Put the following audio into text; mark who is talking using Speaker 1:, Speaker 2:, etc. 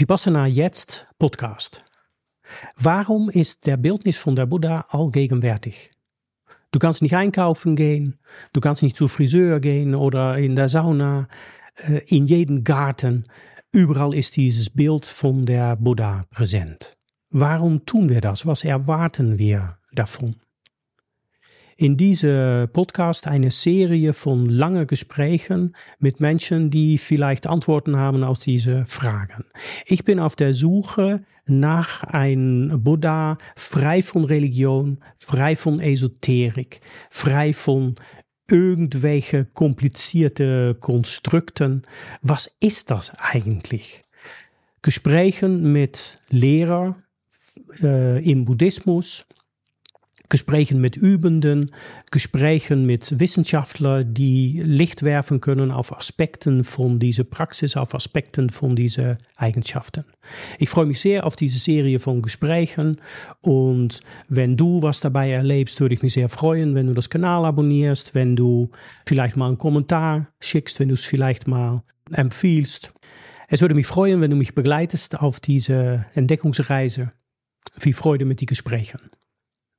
Speaker 1: Vipassana Jetzt Podcast. Warum ist der Bildnis von der Buddha allgegenwärtig? Du kannst nicht einkaufen gehen, du kannst nicht zur Friseur gehen oder in der Sauna, äh, in jedem Garten. Überall ist dieses Bild von der Buddha präsent. Warum tun wir das? Was erwarten wir davon? In diese Podcast eine Serie von langen Gesprächen mit Menschen, die vielleicht Antworten haben auf diese Fragen. Ich bin auf der Suche nach einem Buddha frei von Religion, frei von Esoterik, frei von irgendwelche komplizierte Konstrukten. Was ist das eigentlich? Gesprächen mit Lehrer äh, im Buddhismus, Gesprächen mit Übenden, Gesprächen mit Wissenschaftlern, die Licht werfen können auf Aspekten von dieser Praxis, auf Aspekten von diesen Eigenschaften. Ich freue mich sehr auf diese Serie von Gesprächen und wenn du was dabei erlebst, würde ich mich sehr freuen, wenn du das Kanal abonnierst, wenn du vielleicht mal einen Kommentar schickst, wenn du es vielleicht mal empfiehlst. Es würde mich freuen, wenn du mich begleitest auf diese Entdeckungsreise. Viel Freude mit den Gesprächen.